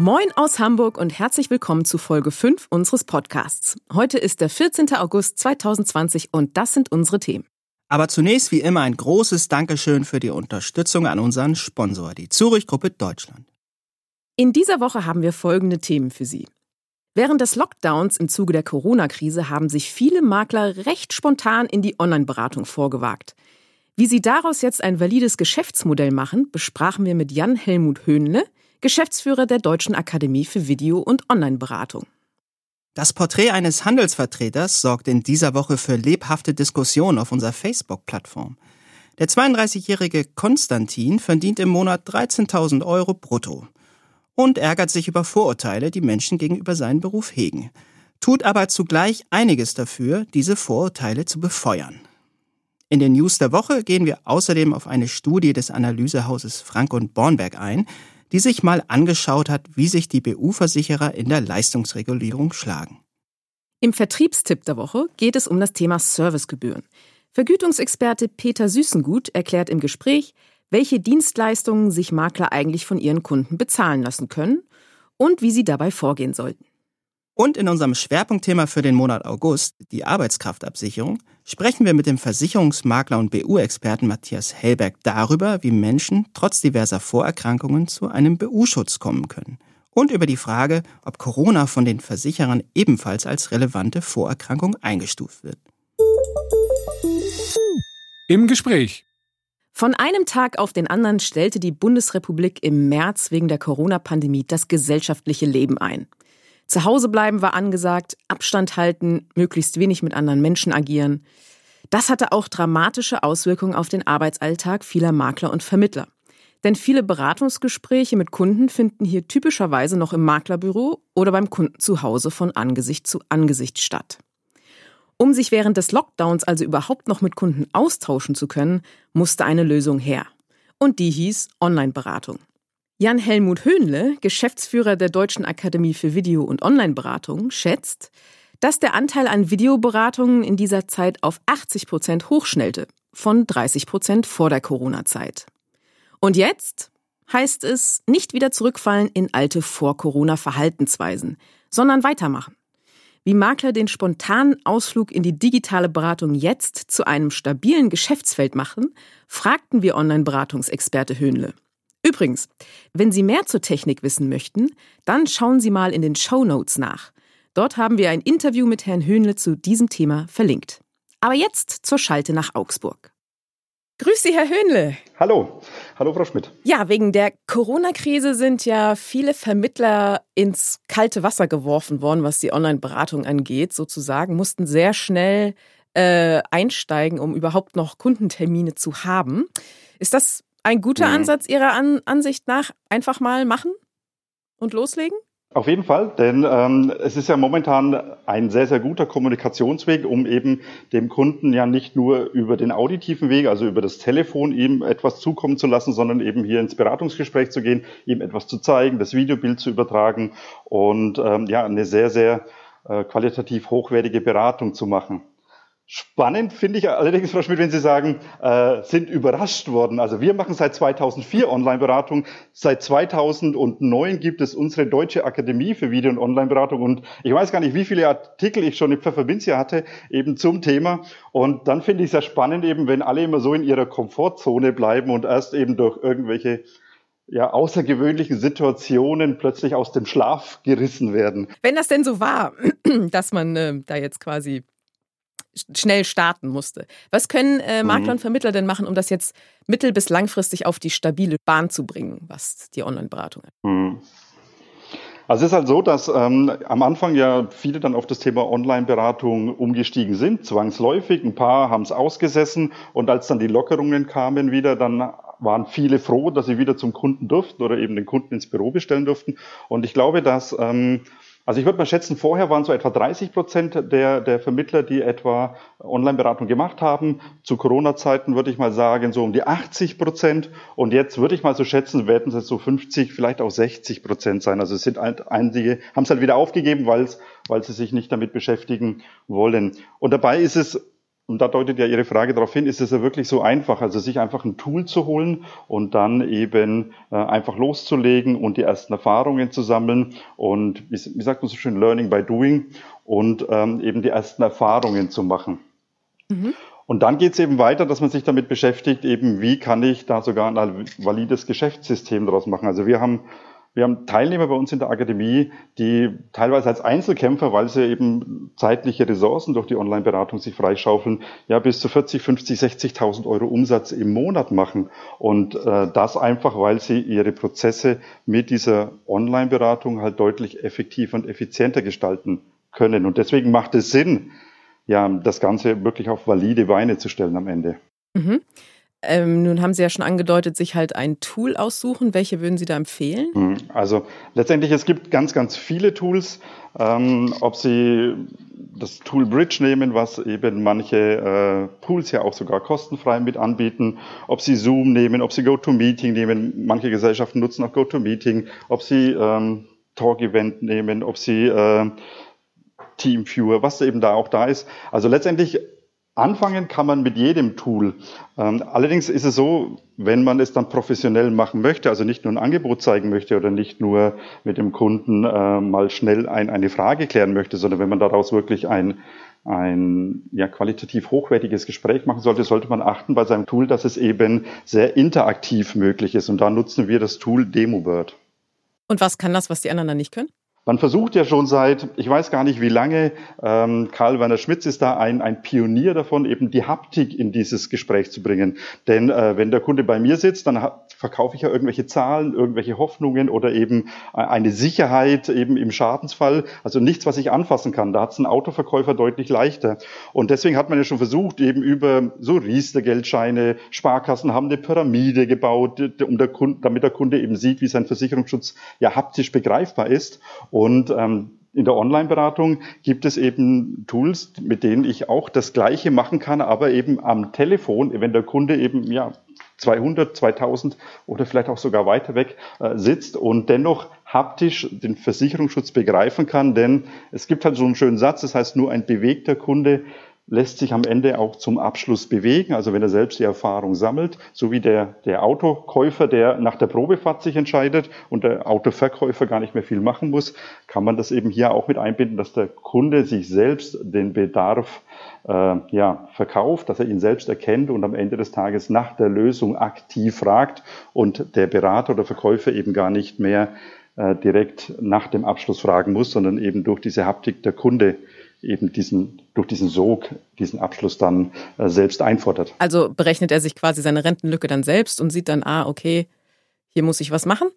Moin aus Hamburg und herzlich willkommen zu Folge 5 unseres Podcasts. Heute ist der 14. August 2020 und das sind unsere Themen. Aber zunächst wie immer ein großes Dankeschön für die Unterstützung an unseren Sponsor, die Zurich Gruppe Deutschland. In dieser Woche haben wir folgende Themen für Sie. Während des Lockdowns im Zuge der Corona-Krise haben sich viele Makler recht spontan in die Online-Beratung vorgewagt. Wie sie daraus jetzt ein valides Geschäftsmodell machen, besprachen wir mit Jan Helmut Höhnle, Geschäftsführer der Deutschen Akademie für Video- und Online-Beratung. Das Porträt eines Handelsvertreters sorgt in dieser Woche für lebhafte Diskussionen auf unserer Facebook-Plattform. Der 32-jährige Konstantin verdient im Monat 13.000 Euro brutto und ärgert sich über Vorurteile, die Menschen gegenüber seinem Beruf hegen, tut aber zugleich einiges dafür, diese Vorurteile zu befeuern. In den News der Woche gehen wir außerdem auf eine Studie des Analysehauses Frank und Bornberg ein, die sich mal angeschaut hat, wie sich die BU-Versicherer in der Leistungsregulierung schlagen. Im Vertriebstipp der Woche geht es um das Thema Servicegebühren. Vergütungsexperte Peter Süßengut erklärt im Gespräch, welche Dienstleistungen sich Makler eigentlich von ihren Kunden bezahlen lassen können und wie sie dabei vorgehen sollten. Und in unserem Schwerpunktthema für den Monat August, die Arbeitskraftabsicherung, sprechen wir mit dem Versicherungsmakler und BU-Experten Matthias Hellberg darüber, wie Menschen trotz diverser Vorerkrankungen zu einem BU-Schutz kommen können. Und über die Frage, ob Corona von den Versicherern ebenfalls als relevante Vorerkrankung eingestuft wird. Im Gespräch. Von einem Tag auf den anderen stellte die Bundesrepublik im März wegen der Corona-Pandemie das gesellschaftliche Leben ein. Zu Hause bleiben war angesagt, Abstand halten, möglichst wenig mit anderen Menschen agieren. Das hatte auch dramatische Auswirkungen auf den Arbeitsalltag vieler Makler und Vermittler. Denn viele Beratungsgespräche mit Kunden finden hier typischerweise noch im Maklerbüro oder beim Kunden zu Hause von Angesicht zu Angesicht statt. Um sich während des Lockdowns also überhaupt noch mit Kunden austauschen zu können, musste eine Lösung her. Und die hieß Online-Beratung. Jan-Helmut Höhnle, Geschäftsführer der Deutschen Akademie für Video- und Online-Beratung, schätzt, dass der Anteil an Videoberatungen in dieser Zeit auf 80 Prozent hochschnellte, von 30 Prozent vor der Corona-Zeit. Und jetzt heißt es nicht wieder zurückfallen in alte Vor-Corona-Verhaltensweisen, sondern weitermachen. Wie Makler den spontanen Ausflug in die digitale Beratung jetzt zu einem stabilen Geschäftsfeld machen, fragten wir Online-Beratungsexperte Höhnle. Übrigens, wenn Sie mehr zur Technik wissen möchten, dann schauen Sie mal in den Show Notes nach. Dort haben wir ein Interview mit Herrn Höhnle zu diesem Thema verlinkt. Aber jetzt zur Schalte nach Augsburg. Grüß Sie, Herr Höhnle. Hallo. Hallo, Frau Schmidt. Ja, wegen der Corona-Krise sind ja viele Vermittler ins kalte Wasser geworfen worden, was die Online-Beratung angeht, sozusagen, mussten sehr schnell äh, einsteigen, um überhaupt noch Kundentermine zu haben. Ist das ein guter mhm. Ansatz Ihrer An Ansicht nach, einfach mal machen und loslegen? Auf jeden Fall, denn ähm, es ist ja momentan ein sehr, sehr guter Kommunikationsweg, um eben dem Kunden ja nicht nur über den auditiven Weg, also über das Telefon, ihm etwas zukommen zu lassen, sondern eben hier ins Beratungsgespräch zu gehen, ihm etwas zu zeigen, das Videobild zu übertragen und ähm, ja, eine sehr, sehr äh, qualitativ hochwertige Beratung zu machen. Spannend finde ich allerdings, Frau Schmidt, wenn Sie sagen, äh, sind überrascht worden. Also wir machen seit 2004 Online-Beratung. Seit 2009 gibt es unsere Deutsche Akademie für Video- und Online-Beratung. Und ich weiß gar nicht, wie viele Artikel ich schon im Pfefferminzia hatte, eben zum Thema. Und dann finde ich es sehr spannend, eben wenn alle immer so in ihrer Komfortzone bleiben und erst eben durch irgendwelche ja, außergewöhnlichen Situationen plötzlich aus dem Schlaf gerissen werden. Wenn das denn so war, dass man äh, da jetzt quasi schnell starten musste. Was können äh, Makler mhm. und Vermittler denn machen, um das jetzt mittel- bis langfristig auf die stabile Bahn zu bringen, was die Online-Beratung hat? Mhm. Also es ist halt so, dass ähm, am Anfang ja viele dann auf das Thema Online-Beratung umgestiegen sind, zwangsläufig. Ein paar haben es ausgesessen und als dann die Lockerungen kamen wieder, dann waren viele froh, dass sie wieder zum Kunden durften oder eben den Kunden ins Büro bestellen durften. Und ich glaube, dass ähm, Also ich würde mal schätzen, vorher waren so etwa 30 Prozent der, der Vermittler, die etwa Online-Beratung gemacht haben. Zu Corona-Zeiten würde ich mal sagen, so um die 80 Prozent. Und jetzt würde ich mal so schätzen, werden es so 50, vielleicht auch 60 Prozent sein. Also es sind halt einige, haben es halt wieder aufgegeben, weil es, weil sie sich nicht damit beschäftigen wollen. Und dabei ist es und da deutet ja Ihre Frage darauf hin, ist es ja wirklich so einfach, also sich einfach ein Tool zu holen und dann eben äh, einfach loszulegen und die ersten Erfahrungen zu sammeln und wie, wie sagt man so schön, Learning by Doing und ähm, eben die ersten Erfahrungen zu machen. Mhm. Und dann geht es eben weiter, dass man sich damit beschäftigt, eben wie kann ich da sogar ein valides Geschäftssystem daraus machen. Also wir haben wir haben Teilnehmer bei uns in der Akademie, die teilweise als Einzelkämpfer, weil sie eben zeitliche Ressourcen durch die Online-Beratung sich freischaufeln, ja bis zu 40, 50, 60.000 Euro Umsatz im Monat machen. Und äh, das einfach, weil sie ihre Prozesse mit dieser Online-Beratung halt deutlich effektiver und effizienter gestalten können. Und deswegen macht es Sinn, ja, das Ganze wirklich auf valide Weine zu stellen am Ende. Mhm. Ähm, nun haben Sie ja schon angedeutet, sich halt ein Tool aussuchen. Welche würden Sie da empfehlen? Hm, also letztendlich, es gibt ganz, ganz viele Tools. Ähm, ob Sie das Tool Bridge nehmen, was eben manche äh, Pools ja auch sogar kostenfrei mit anbieten, ob Sie Zoom nehmen, ob Sie GoToMeeting nehmen, manche Gesellschaften nutzen auch GoToMeeting, ob Sie ähm, Talk-Event nehmen, ob Sie äh, Teamviewer, was eben da auch da ist. Also letztendlich Anfangen kann man mit jedem Tool. Ähm, allerdings ist es so, wenn man es dann professionell machen möchte, also nicht nur ein Angebot zeigen möchte oder nicht nur mit dem Kunden äh, mal schnell ein, eine Frage klären möchte, sondern wenn man daraus wirklich ein, ein ja, qualitativ hochwertiges Gespräch machen sollte, sollte man achten bei seinem Tool, dass es eben sehr interaktiv möglich ist. Und da nutzen wir das Tool DemoBird. Und was kann das, was die anderen dann nicht können? Man versucht ja schon seit, ich weiß gar nicht wie lange, ähm, Karl Werner Schmitz ist da ein, ein Pionier davon, eben die Haptik in dieses Gespräch zu bringen. Denn äh, wenn der Kunde bei mir sitzt, dann verkaufe ich ja irgendwelche Zahlen, irgendwelche Hoffnungen oder eben eine Sicherheit eben im Schadensfall. Also nichts, was ich anfassen kann. Da hat es ein Autoverkäufer deutlich leichter. Und deswegen hat man ja schon versucht, eben über so Riester-Geldscheine, Sparkassen haben eine Pyramide gebaut, um der Kunde, damit der Kunde eben sieht, wie sein Versicherungsschutz ja haptisch begreifbar ist. Ähm, in der Online-Beratung gibt es eben Tools, mit denen ich auch das Gleiche machen kann, aber eben am Telefon, wenn der Kunde eben ja 200, 2000 oder vielleicht auch sogar weiter weg äh, sitzt und dennoch haptisch den Versicherungsschutz begreifen kann, denn es gibt halt so einen schönen Satz, das heißt nur ein bewegter Kunde lässt sich am Ende auch zum Abschluss bewegen, also wenn er selbst die Erfahrung sammelt, so wie der, der Autokäufer, der nach der Probefahrt sich entscheidet und der Autoverkäufer gar nicht mehr viel machen muss, kann man das eben hier auch mit einbinden, dass der Kunde sich selbst den Bedarf äh, ja, verkauft, dass er ihn selbst erkennt und am Ende des Tages nach der Lösung aktiv fragt und der Berater oder Verkäufer eben gar nicht mehr äh, direkt nach dem Abschluss fragen muss, sondern eben durch diese Haptik der Kunde eben diesen, durch diesen Sog, diesen Abschluss dann äh, selbst einfordert. Also berechnet er sich quasi seine Rentenlücke dann selbst und sieht dann, ah, okay, hier muss ich was machen?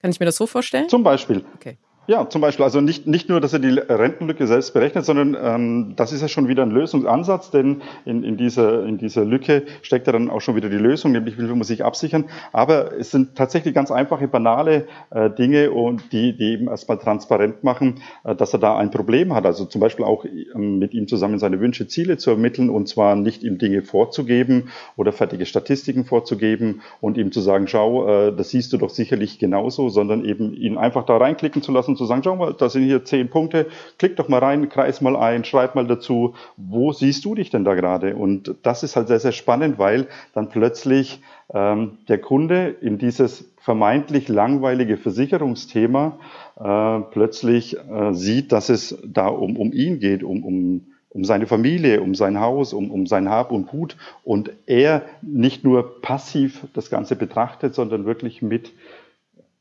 Kann ich mir das so vorstellen? Zum Beispiel. Okay. Ja, zum Beispiel, also nicht, nicht nur, dass er die Rentenlücke selbst berechnet, sondern ähm, das ist ja schon wieder ein Lösungsansatz, denn in, in, dieser, in dieser Lücke steckt ja dann auch schon wieder die Lösung, nämlich wie will man sich absichern. Aber es sind tatsächlich ganz einfache, banale äh, Dinge und die, die eben erstmal transparent machen, äh, dass er da ein Problem hat. Also zum Beispiel auch ähm, mit ihm zusammen seine Wünsche, Ziele zu ermitteln und zwar nicht ihm Dinge vorzugeben oder fertige Statistiken vorzugeben und ihm zu sagen, schau, äh, das siehst du doch sicherlich genauso, sondern eben ihn einfach da reinklicken zu lassen und zu sagen, schau mal, da sind hier zehn Punkte, klick doch mal rein, kreis mal ein, schreib mal dazu, wo siehst du dich denn da gerade? Und das ist halt sehr, sehr spannend, weil dann plötzlich ähm, der Kunde in dieses vermeintlich langweilige Versicherungsthema äh, plötzlich äh, sieht, dass es da um, um ihn geht, um, um um seine Familie, um sein Haus, um, um sein Hab und Gut und er nicht nur passiv das Ganze betrachtet, sondern wirklich mit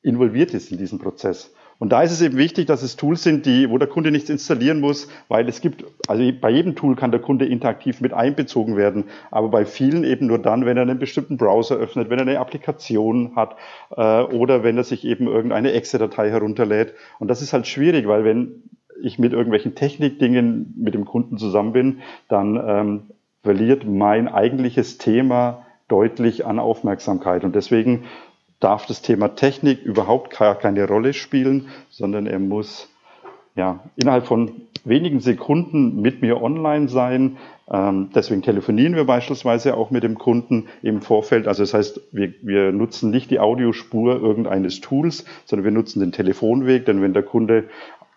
involviert ist in diesen Prozess. Und da ist es eben wichtig, dass es Tools sind, die, wo der Kunde nichts installieren muss, weil es gibt, also bei jedem Tool kann der Kunde interaktiv mit einbezogen werden, aber bei vielen eben nur dann, wenn er einen bestimmten Browser öffnet, wenn er eine Applikation hat äh, oder wenn er sich eben irgendeine Exe-Datei herunterlädt. Und das ist halt schwierig, weil wenn ich mit irgendwelchen Technikdingen mit dem Kunden zusammen bin, dann ähm, verliert mein eigentliches Thema deutlich an Aufmerksamkeit. Und deswegen darf das Thema Technik überhaupt gar keine Rolle spielen, sondern er muss ja, innerhalb von wenigen Sekunden mit mir online sein. Ähm, deswegen telefonieren wir beispielsweise auch mit dem Kunden im Vorfeld. Also das heißt, wir, wir nutzen nicht die Audiospur irgendeines Tools, sondern wir nutzen den Telefonweg, denn wenn der Kunde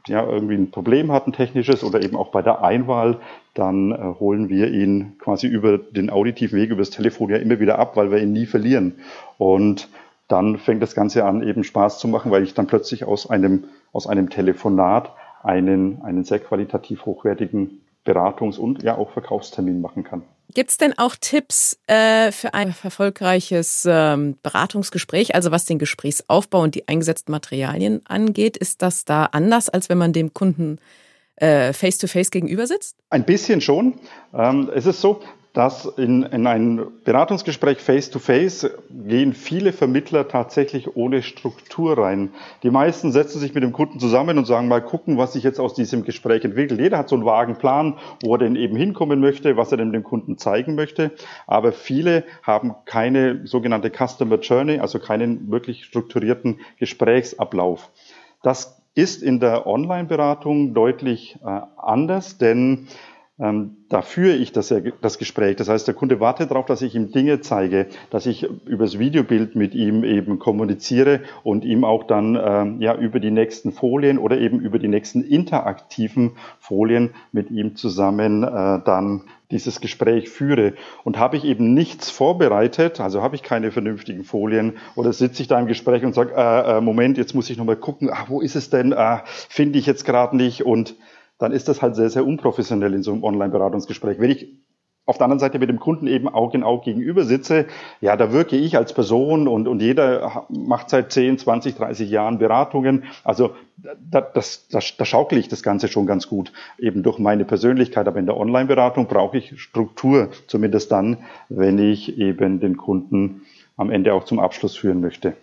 ja, irgendwie ein Problem hat, ein technisches oder eben auch bei der Einwahl, dann äh, holen wir ihn quasi über den auditiven Weg, über das Telefon ja immer wieder ab, weil wir ihn nie verlieren. Und dann fängt das Ganze an, eben Spaß zu machen, weil ich dann plötzlich aus einem, aus einem Telefonat einen, einen sehr qualitativ hochwertigen Beratungs- und ja auch Verkaufstermin machen kann. Gibt es denn auch Tipps äh, für ein erfolgreiches ähm, Beratungsgespräch, also was den Gesprächsaufbau und die eingesetzten Materialien angeht? Ist das da anders, als wenn man dem Kunden äh, face-to-face -face gegenüber sitzt? Ein bisschen schon. Ähm, es ist so, dass in, in ein Beratungsgespräch face-to-face -face gehen viele Vermittler tatsächlich ohne Struktur rein. Die meisten setzen sich mit dem Kunden zusammen und sagen mal gucken, was sich jetzt aus diesem Gespräch entwickelt. Jeder hat so einen vagen Plan, wo er denn eben hinkommen möchte, was er denn dem Kunden zeigen möchte. Aber viele haben keine sogenannte Customer Journey, also keinen wirklich strukturierten Gesprächsablauf. Das ist in der Online-Beratung deutlich äh, anders, denn ähm, da führe ich das, das Gespräch. Das heißt, der Kunde wartet darauf, dass ich ihm Dinge zeige, dass ich übers Videobild mit ihm eben kommuniziere und ihm auch dann ähm, ja über die nächsten Folien oder eben über die nächsten interaktiven Folien mit ihm zusammen äh, dann dieses Gespräch führe. Und habe ich eben nichts vorbereitet, also habe ich keine vernünftigen Folien oder sitze ich da im Gespräch und sage, äh, äh, Moment, jetzt muss ich nochmal gucken, ach, wo ist es denn, äh, finde ich jetzt gerade nicht und dann ist das halt sehr, sehr unprofessionell in so einem Online-Beratungsgespräch. Wenn ich auf der anderen Seite mit dem Kunden eben Auge in Auge gegenüber sitze, ja, da wirke ich als Person und, und jeder macht seit 10, 20, 30 Jahren Beratungen. Also da, das, das, da schaukle ich das Ganze schon ganz gut, eben durch meine Persönlichkeit. Aber in der Online-Beratung brauche ich Struktur, zumindest dann, wenn ich eben den Kunden am Ende auch zum Abschluss führen möchte.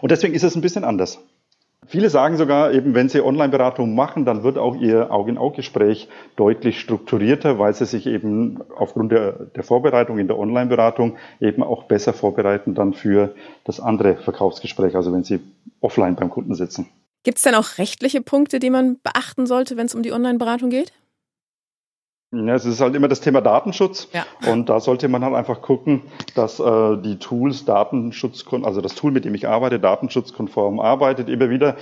Und deswegen ist es ein bisschen anders. Viele sagen sogar, eben wenn sie Online-Beratung machen, dann wird auch ihr Auge-in-Auge-Gespräch deutlich strukturierter, weil sie sich eben aufgrund der, der Vorbereitung in der Online-Beratung eben auch besser vorbereiten dann für das andere Verkaufsgespräch, also wenn sie offline beim Kunden sitzen. Gibt es denn auch rechtliche Punkte, die man beachten sollte, wenn es um die Online-Beratung geht? Ja, es ist halt immer das Thema Datenschutz. Ja. Und da sollte man halt einfach gucken, dass äh, die Tools Datenschutz, also das Tool, mit dem ich arbeite, datenschutzkonform arbeitet. Immer wieder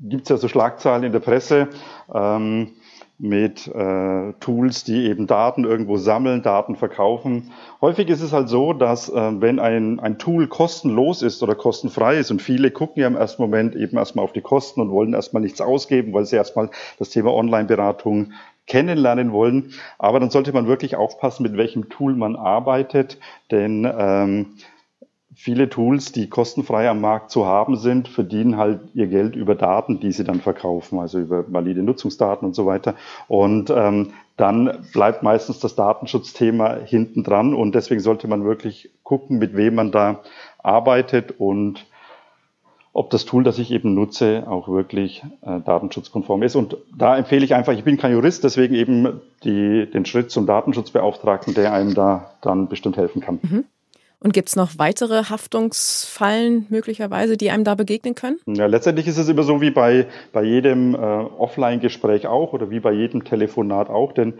gibt es ja so Schlagzeilen in der Presse ähm, mit äh, Tools, die eben Daten irgendwo sammeln, Daten verkaufen. Häufig ist es halt so, dass äh, wenn ein, ein Tool kostenlos ist oder kostenfrei ist und viele gucken ja im ersten Moment eben erstmal auf die Kosten und wollen erstmal nichts ausgeben, weil sie erstmal das Thema Online-Beratung kennenlernen wollen. Aber dann sollte man wirklich aufpassen, mit welchem Tool man arbeitet, denn ähm, viele Tools, die kostenfrei am Markt zu haben sind, verdienen halt ihr Geld über Daten, die sie dann verkaufen, also über valide Nutzungsdaten und so weiter. Und ähm, dann bleibt meistens das Datenschutzthema hinten dran und deswegen sollte man wirklich gucken, mit wem man da arbeitet und ob das Tool, das ich eben nutze, auch wirklich äh, datenschutzkonform ist. Und da empfehle ich einfach, ich bin kein Jurist, deswegen eben die, den Schritt zum Datenschutzbeauftragten, der einem da dann bestimmt helfen kann. Mhm. Und gibt es noch weitere Haftungsfallen möglicherweise, die einem da begegnen können? Ja, letztendlich ist es immer so wie bei, bei jedem äh, Offline-Gespräch auch oder wie bei jedem Telefonat auch, denn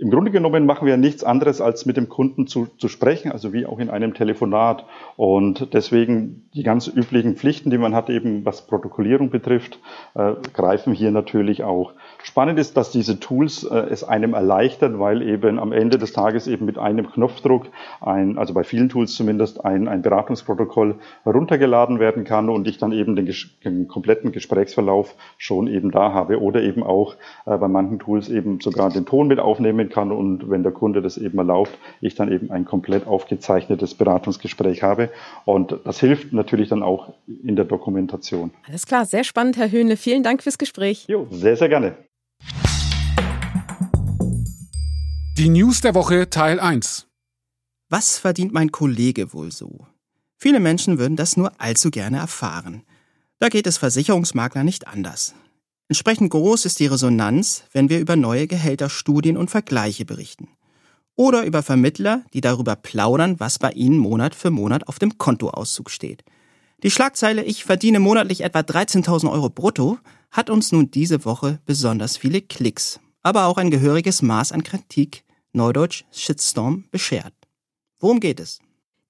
im Grunde genommen machen wir nichts anderes, als mit dem Kunden zu, zu sprechen, also wie auch in einem Telefonat. Und deswegen die ganz üblichen Pflichten, die man hat, eben was Protokollierung betrifft, äh, greifen hier natürlich auch. Spannend ist, dass diese Tools äh, es einem erleichtern, weil eben am Ende des Tages eben mit einem Knopfdruck ein, also bei vielen Tools zumindest, ein, ein Beratungsprotokoll heruntergeladen werden kann und ich dann eben den, den, kompletten Gesprächsverlauf schon eben da habe oder eben auch äh, bei manchen Tools eben sogar den Ton mit aufnehmen kann und wenn der Kunde das eben erlaubt, ich dann eben ein komplett aufgezeichnetes Beratungsgespräch habe und das hilft natürlich dann auch in der Dokumentation. Alles klar, sehr spannend, Herr Höhnle. Vielen Dank fürs Gespräch. Jo, sehr, sehr gerne. Die News der Woche Teil 1. Was verdient mein Kollege wohl so? Viele Menschen würden das nur allzu gerne erfahren. Da geht es Versicherungsmakler nicht anders. Entsprechend groß ist die Resonanz, wenn wir über neue Gehälterstudien und Vergleiche berichten. Oder über Vermittler, die darüber plaudern, was bei ihnen Monat für Monat auf dem Kontoauszug steht. Die Schlagzeile Ich verdiene monatlich etwa 13.000 Euro brutto hat uns nun diese Woche besonders viele Klicks, aber auch ein gehöriges Maß an Kritik, neudeutsch Shitstorm, beschert. Worum geht es?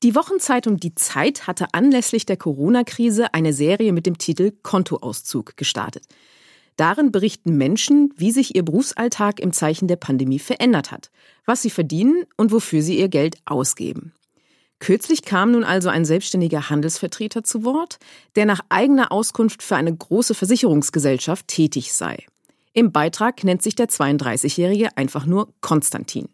Die Wochenzeitung Die Zeit hatte anlässlich der Corona-Krise eine Serie mit dem Titel Kontoauszug gestartet. Darin berichten Menschen, wie sich ihr Berufsalltag im Zeichen der Pandemie verändert hat, was sie verdienen und wofür sie ihr Geld ausgeben. Kürzlich kam nun also ein selbstständiger Handelsvertreter zu Wort, der nach eigener Auskunft für eine große Versicherungsgesellschaft tätig sei. Im Beitrag nennt sich der 32-Jährige einfach nur Konstantin.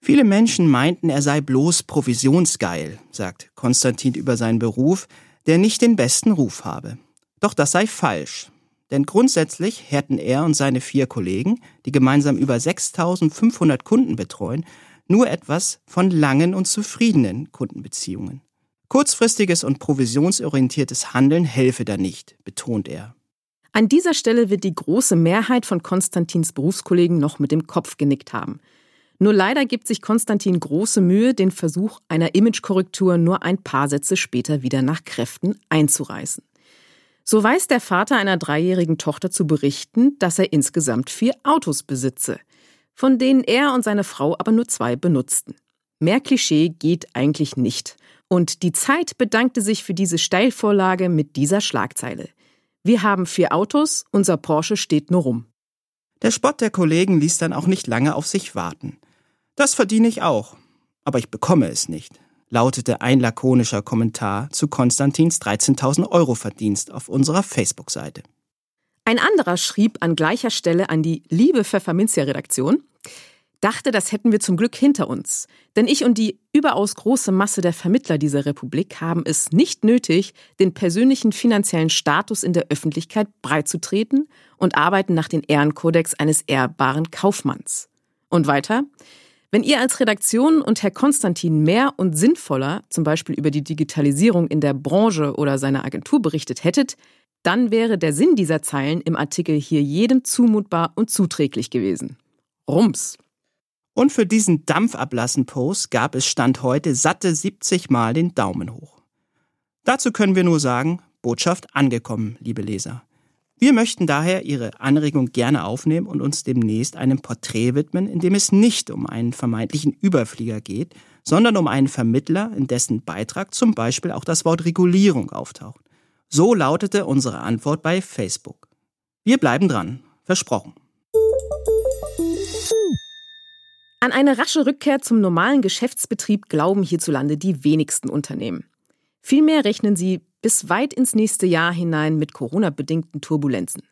Viele Menschen meinten, er sei bloß provisionsgeil, sagt Konstantin über seinen Beruf, der nicht den besten Ruf habe. Doch das sei falsch. Denn grundsätzlich hätten er und seine vier Kollegen, die gemeinsam über 6500 Kunden betreuen, nur etwas von langen und zufriedenen Kundenbeziehungen. Kurzfristiges und provisionsorientiertes Handeln helfe da nicht, betont er. An dieser Stelle wird die große Mehrheit von Konstantins Berufskollegen noch mit dem Kopf genickt haben. Nur leider gibt sich Konstantin große Mühe, den Versuch einer Imagekorrektur nur ein paar Sätze später wieder nach Kräften einzureißen. So weiß der Vater einer dreijährigen Tochter zu berichten, dass er insgesamt vier Autos besitze – von denen er und seine Frau aber nur zwei benutzten. Mehr Klischee geht eigentlich nicht. Und die Zeit bedankte sich für diese Steilvorlage mit dieser Schlagzeile. Wir haben vier Autos, unser Porsche steht nur rum. Der Spott der Kollegen ließ dann auch nicht lange auf sich warten. Das verdiene ich auch, aber ich bekomme es nicht, lautete ein lakonischer Kommentar zu Konstantins 13.000 Euro Verdienst auf unserer Facebook-Seite. Ein anderer schrieb an gleicher Stelle an die liebe Pfefferminzia-Redaktion, dachte, das hätten wir zum Glück hinter uns. Denn ich und die überaus große Masse der Vermittler dieser Republik haben es nicht nötig, den persönlichen finanziellen Status in der Öffentlichkeit breitzutreten und arbeiten nach den Ehrenkodex eines ehrbaren Kaufmanns. Und weiter, wenn ihr als Redaktion und Herr Konstantin mehr und sinnvoller, zum Beispiel über die Digitalisierung in der Branche oder seiner Agentur berichtet hättet, dann wäre der Sinn dieser Zeilen im Artikel hier jedem zumutbar und zuträglich gewesen. Rums. Und für diesen Dampfablassen-Post gab es Stand heute satte 70 Mal den Daumen hoch. Dazu können wir nur sagen, Botschaft angekommen, liebe Leser. Wir möchten daher Ihre Anregung gerne aufnehmen und uns demnächst einem Porträt widmen, in dem es nicht um einen vermeintlichen Überflieger geht, sondern um einen Vermittler, in dessen Beitrag zum Beispiel auch das Wort Regulierung auftaucht. So lautete unsere Antwort bei Facebook. Wir bleiben dran, versprochen. An eine rasche Rückkehr zum normalen Geschäftsbetrieb glauben hierzulande die wenigsten Unternehmen. Vielmehr rechnen sie bis weit ins nächste Jahr hinein mit Corona-bedingten Turbulenzen.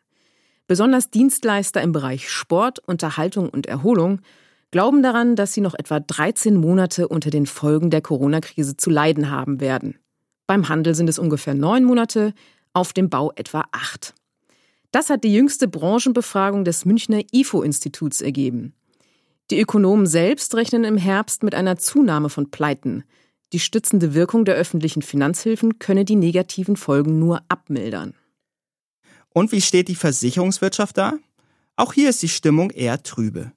Besonders Dienstleister im Bereich Sport, Unterhaltung und Erholung glauben daran, dass sie noch etwa 13 Monate unter den Folgen der Corona-Krise zu leiden haben werden. Beim Handel sind es ungefähr neun Monate, auf dem Bau etwa acht. Das hat die jüngste Branchenbefragung des Münchner IFO-Instituts ergeben. Die Ökonomen selbst rechnen im Herbst mit einer Zunahme von Pleiten. Die stützende Wirkung der öffentlichen Finanzhilfen könne die negativen Folgen nur abmildern. Und wie steht die Versicherungswirtschaft da? Auch hier ist die Stimmung eher trübe.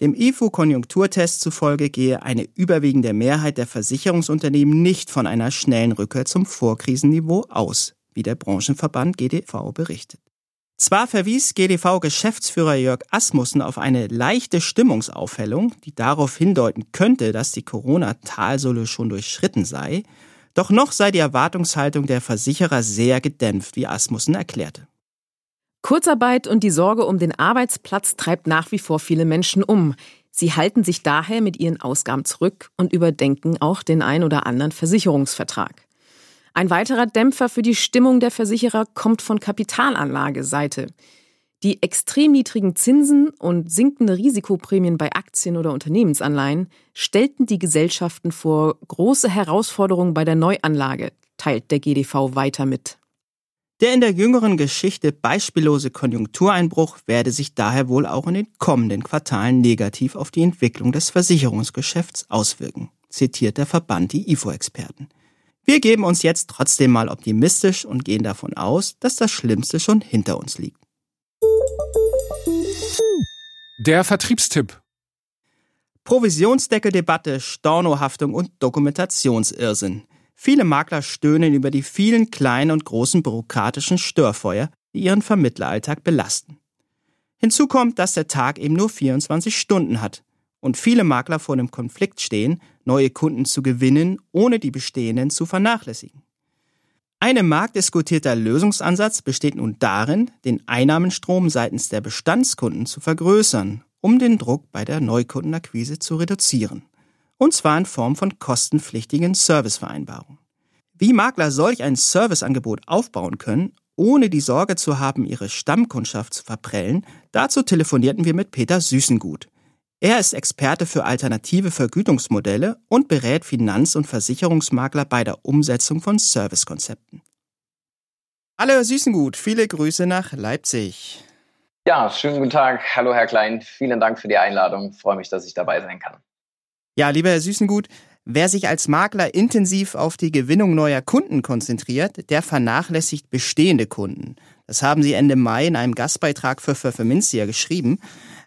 Dem IFO-Konjunkturtest zufolge gehe eine überwiegende Mehrheit der Versicherungsunternehmen nicht von einer schnellen Rückkehr zum Vorkrisenniveau aus, wie der Branchenverband GDV berichtet. Zwar verwies GDV-Geschäftsführer Jörg Asmussen auf eine leichte Stimmungsaufhellung, die darauf hindeuten könnte, dass die Corona-Talsohle schon durchschritten sei, doch noch sei die Erwartungshaltung der Versicherer sehr gedämpft, wie Asmussen erklärte. Kurzarbeit und die Sorge um den Arbeitsplatz treibt nach wie vor viele Menschen um. Sie halten sich daher mit ihren Ausgaben zurück und überdenken auch den ein oder anderen Versicherungsvertrag. Ein weiterer Dämpfer für die Stimmung der Versicherer kommt von Kapitalanlageseite. Die extrem niedrigen Zinsen und sinkende Risikoprämien bei Aktien oder Unternehmensanleihen stellten die Gesellschaften vor große Herausforderungen bei der Neuanlage, teilt der GDV weiter mit. Der in der jüngeren Geschichte beispiellose Konjunktureinbruch werde sich daher wohl auch in den kommenden Quartalen negativ auf die Entwicklung des Versicherungsgeschäfts auswirken, zitiert der Verband die IFO-Experten. Wir geben uns jetzt trotzdem mal optimistisch und gehen davon aus, dass das Schlimmste schon hinter uns liegt. Der Vertriebstipp. Provisionsdeckeldebatte, Stornohaftung und Dokumentationsirrsinn. Viele Makler stöhnen über die vielen kleinen und großen bürokratischen Störfeuer, die ihren Vermittleralltag belasten. Hinzu kommt, dass der Tag eben nur 24 Stunden hat und viele Makler vor dem Konflikt stehen, neue Kunden zu gewinnen, ohne die bestehenden zu vernachlässigen. Ein im Markt diskutierter Lösungsansatz besteht nun darin, den Einnahmenstrom seitens der Bestandskunden zu vergrößern, um den Druck bei der Neukundenakquise zu reduzieren. Und zwar in Form von kostenpflichtigen Servicevereinbarungen. Wie Makler solch ein Serviceangebot aufbauen können, ohne die Sorge zu haben, ihre Stammkundschaft zu verprellen, dazu telefonierten wir mit Peter Süßengut. Er ist Experte für alternative Vergütungsmodelle und berät Finanz- und Versicherungsmakler bei der Umsetzung von Servicekonzepten. Hallo Herr Süßengut, viele Grüße nach Leipzig. Ja, schönen guten Tag. Hallo Herr Klein, vielen Dank für die Einladung. Ich freue mich, dass ich dabei sein kann. Ja, lieber Herr Süßengut, wer sich als Makler intensiv auf die Gewinnung neuer Kunden konzentriert, der vernachlässigt bestehende Kunden. Das haben Sie Ende Mai in einem Gastbeitrag für Pfefferminzia geschrieben.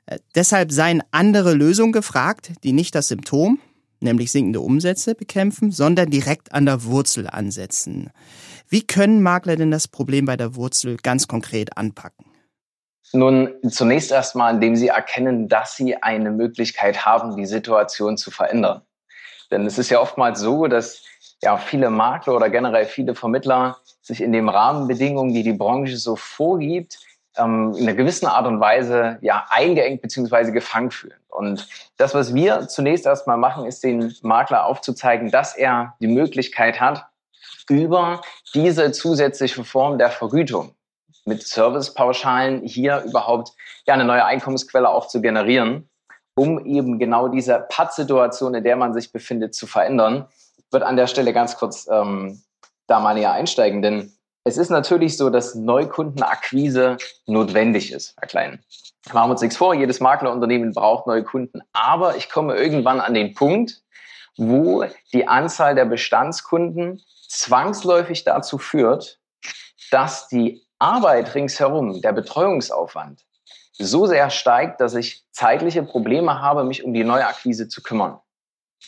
Äh, deshalb seien andere Lösungen gefragt, die nicht das Symptom, nämlich sinkende Umsätze, bekämpfen, sondern direkt an der Wurzel ansetzen. Wie können Makler denn das Problem bei der Wurzel ganz konkret anpacken? Nun, zunächst erstmal, indem sie erkennen, dass sie eine Möglichkeit haben, die Situation zu verändern. Denn es ist ja oftmals so, dass ja viele Makler oder generell viele Vermittler sich in den Rahmenbedingungen, die die Branche so vorgibt, ähm, in einer gewissen Art und Weise ja eingeengt bzw. gefangen fühlen. Und das, was wir zunächst erstmal machen, ist den Makler aufzuzeigen, dass er die Möglichkeit hat, über diese zusätzliche Form der Vergütung mit Servicepauschalen hier überhaupt ja eine neue Einkommensquelle auch zu generieren, um eben genau diese Pattsituation, in der man sich befindet, zu verändern. Würde an der Stelle ganz kurz ähm, da mal näher einsteigen, denn es ist natürlich so, dass Neukundenakquise notwendig ist, Herr Klein. Machen wir uns nichts vor, jedes Maklerunternehmen braucht neue Kunden. Aber ich komme irgendwann an den Punkt, wo die Anzahl der Bestandskunden zwangsläufig dazu führt, dass die Arbeit ringsherum, der Betreuungsaufwand, so sehr steigt, dass ich zeitliche Probleme habe, mich um die Neuakquise zu kümmern.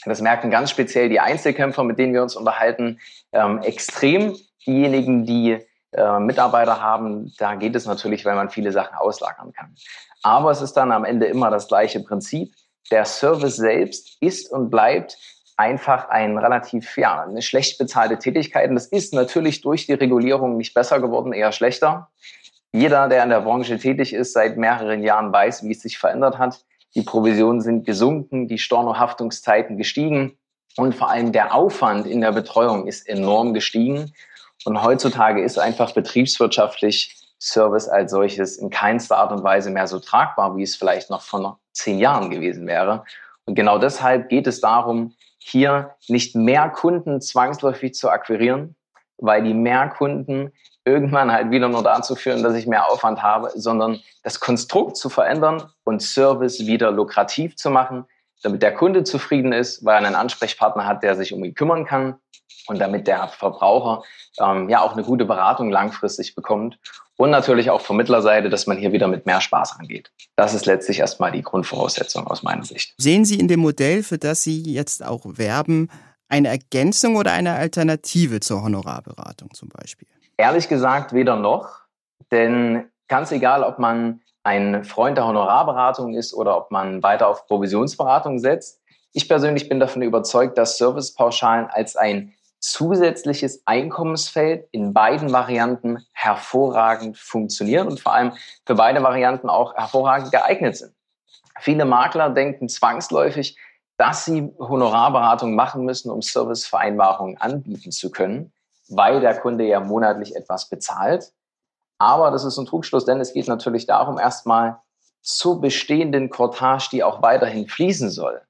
Das merken ganz speziell die Einzelkämpfer, mit denen wir uns unterhalten, ähm, extrem, diejenigen, die äh, Mitarbeiter haben, da geht es natürlich, weil man viele Sachen auslagern kann. Aber es ist dann am Ende immer das gleiche Prinzip. Der Service selbst ist und bleibt einfach ein relativ, ja, eine schlecht bezahlte Tätigkeit. Und das ist natürlich durch die Regulierung nicht besser geworden, eher schlechter. Jeder, der in der Branche tätig ist, seit mehreren Jahren weiß, wie es sich verändert hat. Die Provisionen sind gesunken, die Stornohaftungszeiten gestiegen und vor allem der Aufwand in der Betreuung ist enorm gestiegen. Und heutzutage ist einfach betriebswirtschaftlich Service als solches in keinster Art und Weise mehr so tragbar, wie es vielleicht noch vor zehn Jahren gewesen wäre. Und genau deshalb geht es darum, hier nicht mehr Kunden zwangsläufig zu akquirieren, weil die mehr Kunden irgendwann halt wieder nur dazu führen, dass ich mehr Aufwand habe, sondern das Konstrukt zu verändern und Service wieder lukrativ zu machen, damit der Kunde zufrieden ist, weil er einen Ansprechpartner hat, der sich um ihn kümmern kann und damit der Verbraucher ähm, ja auch eine gute Beratung langfristig bekommt und natürlich auch Vermittlerseite, dass man hier wieder mit mehr Spaß angeht. Das ist letztlich erstmal die Grundvoraussetzung aus meiner Sicht. Sehen Sie in dem Modell, für das Sie jetzt auch werben, eine Ergänzung oder eine Alternative zur Honorarberatung zum Beispiel? Ehrlich gesagt weder noch, denn ganz egal, ob man ein Freund der Honorarberatung ist oder ob man weiter auf Provisionsberatung setzt, ich persönlich bin davon überzeugt, dass Servicepauschalen als ein zusätzliches Einkommensfeld in beiden Varianten hervorragend funktionieren und vor allem für beide Varianten auch hervorragend geeignet sind. Viele Makler denken zwangsläufig, dass sie Honorarberatung machen müssen, um Servicevereinbarungen anbieten zu können, weil der Kunde ja monatlich etwas bezahlt. Aber das ist ein Trugschluss, denn es geht natürlich darum, erstmal zur bestehenden Cortage, die auch weiterhin fließen soll,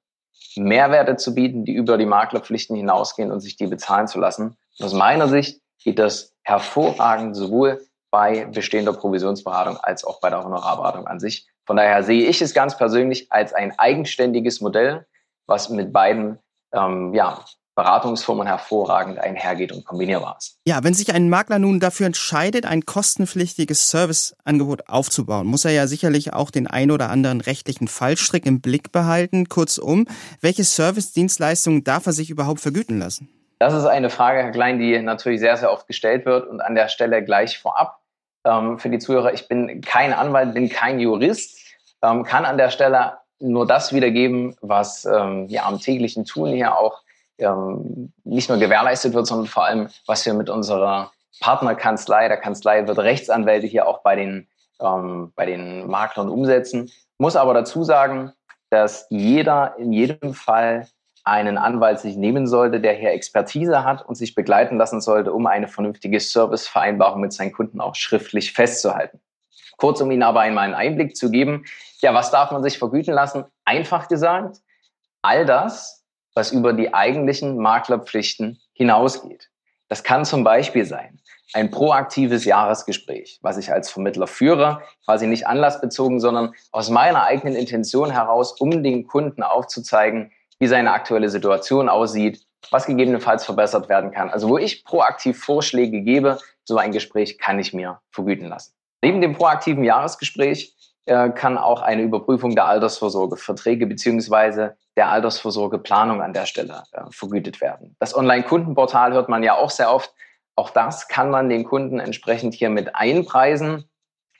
Mehrwerte zu bieten, die über die Maklerpflichten hinausgehen und sich die bezahlen zu lassen. Und aus meiner Sicht geht das hervorragend sowohl bei bestehender Provisionsberatung als auch bei der Honorarberatung an sich. Von daher sehe ich es ganz persönlich als ein eigenständiges Modell, was mit beiden ähm, ja, Beratungsformen hervorragend einhergeht und kombinierbar ist. Ja, wenn sich ein Makler nun dafür entscheidet, ein kostenpflichtiges Serviceangebot aufzubauen, muss er ja sicherlich auch den ein oder anderen rechtlichen Fallstrick im Blick behalten. Kurzum, welche Service-Dienstleistungen darf er sich überhaupt vergüten lassen? Das ist eine Frage, Herr Klein, die natürlich sehr, sehr oft gestellt wird und an der Stelle gleich vorab ähm, für die Zuhörer. Ich bin kein Anwalt, bin kein Jurist, ähm, kann an der Stelle nur das wiedergeben, was ähm, ja am täglichen Tun hier auch ähm, nicht nur gewährleistet wird, sondern vor allem, was wir mit unserer Partnerkanzlei, der Kanzlei wird Rechtsanwälte hier auch bei den, ähm, bei den Maklern umsetzen. Muss aber dazu sagen, dass jeder in jedem Fall einen Anwalt sich nehmen sollte, der hier Expertise hat und sich begleiten lassen sollte, um eine vernünftige Servicevereinbarung mit seinen Kunden auch schriftlich festzuhalten. Kurz, um Ihnen aber einmal einen Einblick zu geben, ja, was darf man sich vergüten lassen? Einfach gesagt, all das, was über die eigentlichen Maklerpflichten hinausgeht. Das kann zum Beispiel sein, ein proaktives Jahresgespräch, was ich als Vermittler führe, quasi nicht anlassbezogen, sondern aus meiner eigenen Intention heraus, um den Kunden aufzuzeigen, wie seine aktuelle Situation aussieht, was gegebenenfalls verbessert werden kann. Also wo ich proaktiv Vorschläge gebe, so ein Gespräch kann ich mir vergüten lassen. Neben dem proaktiven Jahresgespräch äh, kann auch eine Überprüfung der Altersvorsorgeverträge beziehungsweise der Altersvorsorgeplanung an der Stelle äh, vergütet werden. Das Online-Kundenportal hört man ja auch sehr oft. Auch das kann man den Kunden entsprechend hier mit einpreisen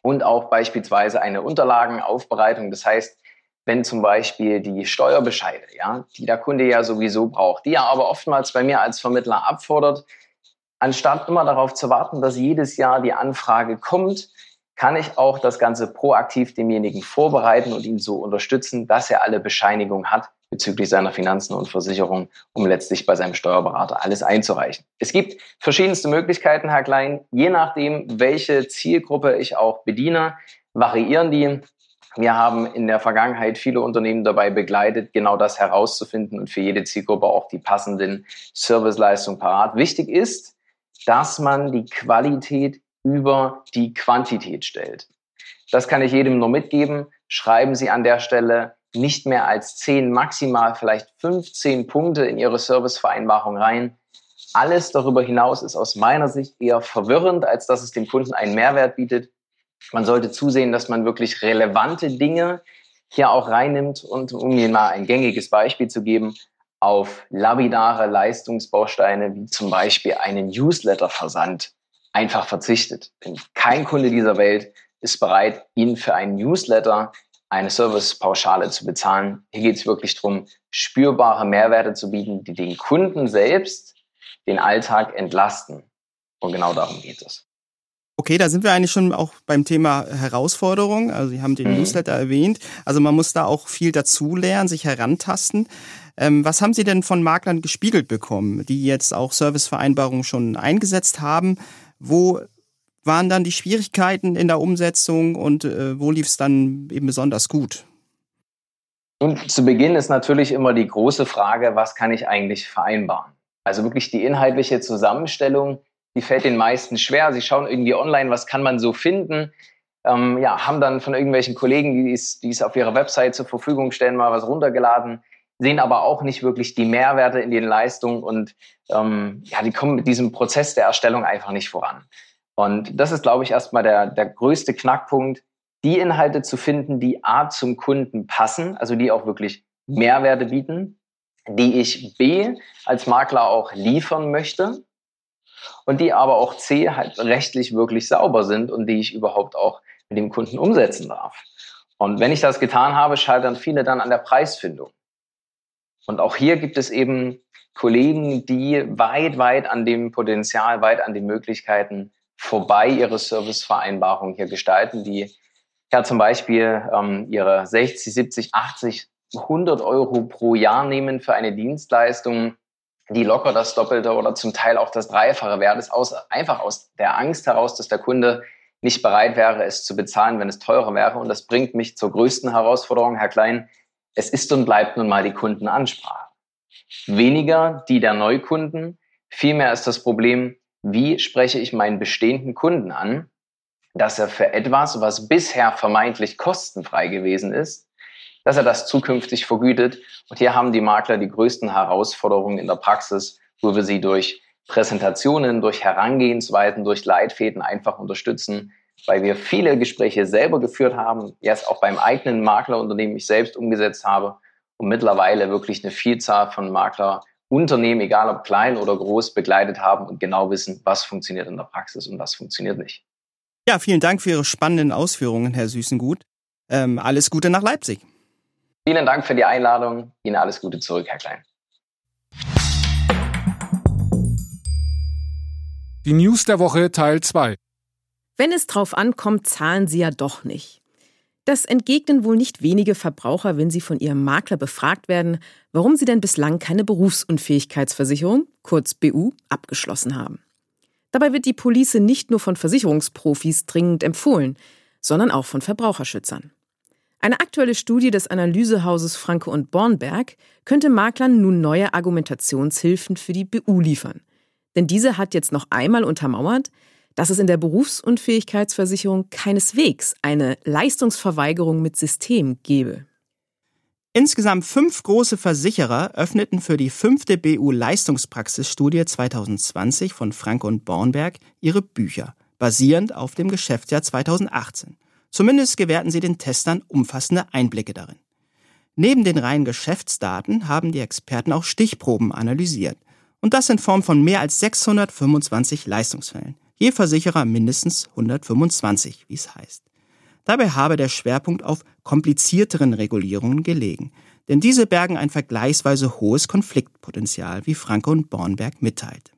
und auch beispielsweise eine Unterlagenaufbereitung. Das heißt, wenn zum Beispiel die Steuerbescheide, ja, die der Kunde ja sowieso braucht, die er aber oftmals bei mir als Vermittler abfordert, anstatt immer darauf zu warten, dass jedes Jahr die Anfrage kommt, kann ich auch das Ganze proaktiv demjenigen vorbereiten und ihn so unterstützen, dass er alle Bescheinigungen hat bezüglich seiner Finanzen und Versicherung, um letztlich bei seinem Steuerberater alles einzureichen. Es gibt verschiedenste Möglichkeiten, Herr Klein. Je nachdem, welche Zielgruppe ich auch bediene, variieren die. Wir haben in der Vergangenheit viele Unternehmen dabei begleitet, genau das herauszufinden und für jede Zielgruppe auch die passenden Serviceleistungen parat. Wichtig ist, dass man die Qualität über die Quantität stellt. Das kann ich jedem nur mitgeben. Schreiben Sie an der Stelle nicht mehr als 10, maximal vielleicht 15 Punkte in Ihre Servicevereinbarung rein. Alles darüber hinaus ist aus meiner Sicht eher verwirrend, als dass es dem Kunden einen Mehrwert bietet. Man sollte zusehen, dass man wirklich relevante Dinge hier auch reinnimmt und um Ihnen mal ein gängiges Beispiel zu geben, auf labidare Leistungsbausteine wie zum Beispiel einen Newsletter-Versand einfach verzichtet. Denn kein Kunde dieser Welt ist bereit, Ihnen für einen Newsletter eine Servicepauschale zu bezahlen. Hier geht es wirklich darum, spürbare Mehrwerte zu bieten, die den Kunden selbst den Alltag entlasten. Und genau darum geht es. Okay, da sind wir eigentlich schon auch beim Thema Herausforderung. Also Sie haben den mhm. Newsletter erwähnt. Also man muss da auch viel dazu lernen, sich herantasten. Ähm, was haben Sie denn von Maklern gespiegelt bekommen, die jetzt auch Servicevereinbarungen schon eingesetzt haben? Wo waren dann die Schwierigkeiten in der Umsetzung und äh, wo lief es dann eben besonders gut? Und zu Beginn ist natürlich immer die große Frage, was kann ich eigentlich vereinbaren? Also wirklich die inhaltliche Zusammenstellung, die fällt den meisten schwer. Sie schauen irgendwie online, was kann man so finden? Ähm, ja, haben dann von irgendwelchen Kollegen, die es, die es auf ihrer Website zur Verfügung stellen, mal was runtergeladen sehen aber auch nicht wirklich die Mehrwerte in den Leistungen und ähm, ja, die kommen mit diesem Prozess der Erstellung einfach nicht voran. Und das ist, glaube ich, erstmal der, der größte Knackpunkt, die Inhalte zu finden, die A zum Kunden passen, also die auch wirklich Mehrwerte bieten, die ich B als Makler auch liefern möchte und die aber auch C halt rechtlich wirklich sauber sind und die ich überhaupt auch mit dem Kunden umsetzen darf. Und wenn ich das getan habe, scheitern viele dann an der Preisfindung. Und auch hier gibt es eben Kollegen, die weit, weit an dem Potenzial, weit an den Möglichkeiten vorbei ihre Servicevereinbarung hier gestalten, die ja zum Beispiel ähm, ihre 60, 70, 80, 100 Euro pro Jahr nehmen für eine Dienstleistung, die locker das Doppelte oder zum Teil auch das Dreifache wert ist, aus, einfach aus der Angst heraus, dass der Kunde nicht bereit wäre, es zu bezahlen, wenn es teurer wäre. Und das bringt mich zur größten Herausforderung, Herr Klein, es ist und bleibt nun mal die Kundenansprache. Weniger die der Neukunden. Vielmehr ist das Problem, wie spreche ich meinen bestehenden Kunden an, dass er für etwas, was bisher vermeintlich kostenfrei gewesen ist, dass er das zukünftig vergütet. Und hier haben die Makler die größten Herausforderungen in der Praxis, wo wir sie durch Präsentationen, durch Herangehensweisen, durch Leitfäden einfach unterstützen, weil wir viele Gespräche selber geführt haben, erst auch beim eigenen Maklerunternehmen ich selbst umgesetzt habe und mittlerweile wirklich eine Vielzahl von Makler Unternehmen, egal ob klein oder groß, begleitet haben und genau wissen, was funktioniert in der Praxis und was funktioniert nicht. Ja, vielen Dank für Ihre spannenden Ausführungen, Herr Süßengut. Ähm, alles Gute nach Leipzig. Vielen Dank für die Einladung. Ihnen alles Gute zurück, Herr Klein. Die News der Woche Teil 2. Wenn es drauf ankommt, zahlen sie ja doch nicht. Das entgegnen wohl nicht wenige Verbraucher, wenn sie von ihrem Makler befragt werden, warum sie denn bislang keine Berufsunfähigkeitsversicherung, kurz BU, abgeschlossen haben. Dabei wird die Police nicht nur von Versicherungsprofis dringend empfohlen, sondern auch von Verbraucherschützern. Eine aktuelle Studie des Analysehauses Franke und Bornberg könnte Maklern nun neue Argumentationshilfen für die BU liefern – denn diese hat jetzt noch einmal untermauert, dass es in der Berufsunfähigkeitsversicherung keineswegs eine Leistungsverweigerung mit System gebe. Insgesamt fünf große Versicherer öffneten für die fünfte BU-Leistungspraxisstudie 2020 von Franke und Bornberg ihre Bücher, basierend auf dem Geschäftsjahr 2018. Zumindest gewährten sie den Testern umfassende Einblicke darin. Neben den reinen Geschäftsdaten haben die Experten auch Stichproben analysiert und das in Form von mehr als 625 Leistungsfällen. Je Versicherer mindestens 125, wie es heißt. Dabei habe der Schwerpunkt auf komplizierteren Regulierungen gelegen, denn diese bergen ein vergleichsweise hohes Konfliktpotenzial, wie Franke und Bornberg mitteilt.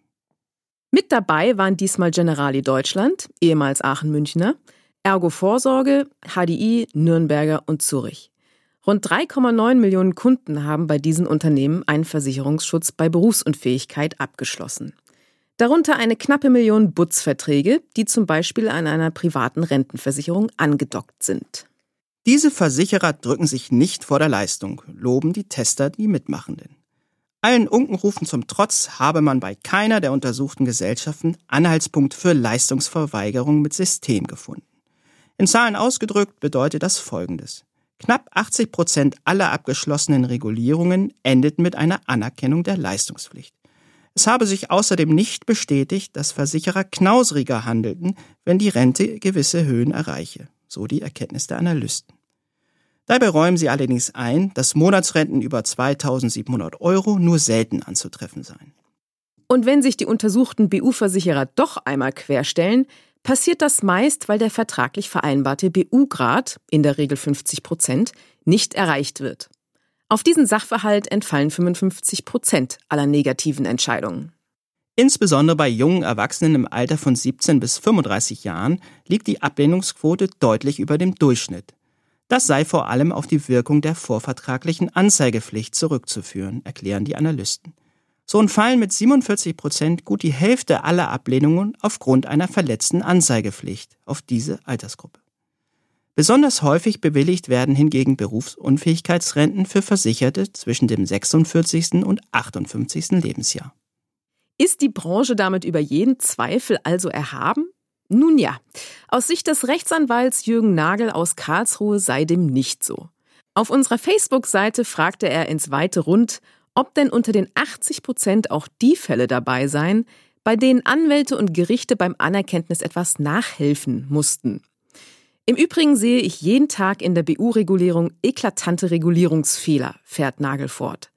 Mit dabei waren diesmal Generali Deutschland, ehemals Aachen-Münchner, Ergo Vorsorge, HDI, Nürnberger und Zürich. Rund 3,9 Millionen Kunden haben bei diesen Unternehmen einen Versicherungsschutz bei Berufsunfähigkeit abgeschlossen. Darunter eine knappe Million Butz-Verträge, die zum Beispiel an einer privaten Rentenversicherung angedockt sind. Diese Versicherer drücken sich nicht vor der Leistung, loben die Tester die Mitmachenden. Allen Unkenrufen zum Trotz habe man bei keiner der untersuchten Gesellschaften Anhaltspunkt für Leistungsverweigerung mit System gefunden. In Zahlen ausgedrückt bedeutet das Folgendes. Knapp 80 Prozent aller abgeschlossenen Regulierungen endeten mit einer Anerkennung der Leistungspflicht. Es habe sich außerdem nicht bestätigt, dass Versicherer knausriger handelten, wenn die Rente gewisse Höhen erreiche, so die Erkenntnis der Analysten. Dabei räumen sie allerdings ein, dass Monatsrenten über 2700 Euro nur selten anzutreffen seien. Und wenn sich die untersuchten BU-Versicherer doch einmal querstellen, passiert das meist, weil der vertraglich vereinbarte BU-Grad, in der Regel 50 Prozent, nicht erreicht wird. Auf diesen Sachverhalt entfallen 55 Prozent aller negativen Entscheidungen. Insbesondere bei jungen Erwachsenen im Alter von 17 bis 35 Jahren liegt die Ablehnungsquote deutlich über dem Durchschnitt. Das sei vor allem auf die Wirkung der vorvertraglichen Anzeigepflicht zurückzuführen, erklären die Analysten. So entfallen mit 47 Prozent gut die Hälfte aller Ablehnungen aufgrund einer verletzten Anzeigepflicht auf diese Altersgruppe. Besonders häufig bewilligt werden hingegen Berufsunfähigkeitsrenten für Versicherte zwischen dem 46. und 58. Lebensjahr. Ist die Branche damit über jeden Zweifel also erhaben? Nun ja, aus Sicht des Rechtsanwalts Jürgen Nagel aus Karlsruhe sei dem nicht so. Auf unserer Facebook-Seite fragte er ins weite Rund, ob denn unter den 80 Prozent auch die Fälle dabei seien, bei denen Anwälte und Gerichte beim Anerkenntnis etwas nachhelfen mussten. Im Übrigen sehe ich jeden Tag in der BU-Regulierung eklatante Regulierungsfehler, fährt Nagel fort.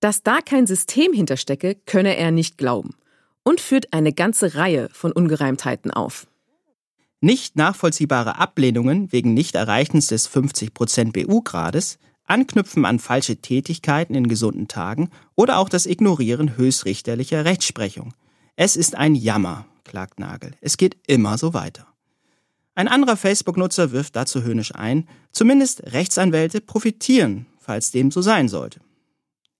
Dass da kein System hinterstecke, könne er nicht glauben und führt eine ganze Reihe von Ungereimtheiten auf. Nicht nachvollziehbare Ablehnungen wegen Nichterreichens des 50% BU-Grades Anknüpfen an falsche Tätigkeiten in gesunden Tagen oder auch das Ignorieren höchstrichterlicher Rechtsprechung. Es ist ein Jammer, klagt Nagel. Es geht immer so weiter. Ein anderer Facebook-Nutzer wirft dazu höhnisch ein, zumindest Rechtsanwälte profitieren, falls dem so sein sollte.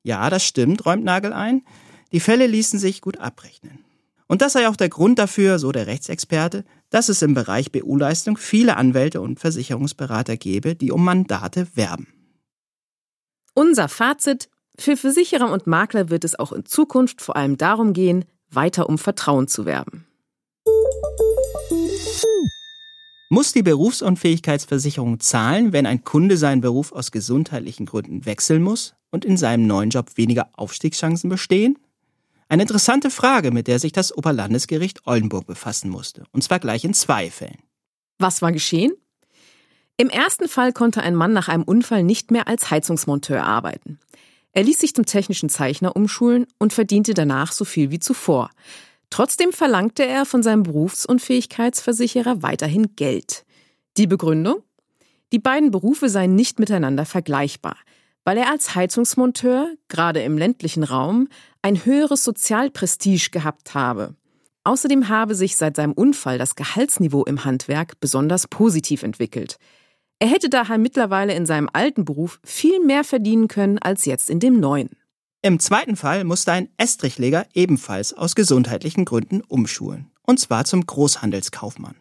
Ja, das stimmt, räumt Nagel ein. Die Fälle ließen sich gut abrechnen. Und das sei auch der Grund dafür, so der Rechtsexperte, dass es im Bereich BU-Leistung viele Anwälte und Versicherungsberater gebe, die um Mandate werben. Unser Fazit, für Versicherer und Makler wird es auch in Zukunft vor allem darum gehen, weiter um Vertrauen zu werben. Muss die Berufsunfähigkeitsversicherung zahlen, wenn ein Kunde seinen Beruf aus gesundheitlichen Gründen wechseln muss und in seinem neuen Job weniger Aufstiegschancen bestehen? Eine interessante Frage, mit der sich das Oberlandesgericht Oldenburg befassen musste, und zwar gleich in zwei Fällen. Was war geschehen? Im ersten Fall konnte ein Mann nach einem Unfall nicht mehr als Heizungsmonteur arbeiten. Er ließ sich zum technischen Zeichner umschulen und verdiente danach so viel wie zuvor. Trotzdem verlangte er von seinem Berufsunfähigkeitsversicherer weiterhin Geld. Die Begründung? Die beiden Berufe seien nicht miteinander vergleichbar, weil er als Heizungsmonteur, gerade im ländlichen Raum, ein höheres Sozialprestige gehabt habe. Außerdem habe sich seit seinem Unfall das Gehaltsniveau im Handwerk besonders positiv entwickelt. Er hätte daher mittlerweile in seinem alten Beruf viel mehr verdienen können als jetzt in dem neuen. Im zweiten Fall musste ein Estrichleger ebenfalls aus gesundheitlichen Gründen umschulen, und zwar zum Großhandelskaufmann.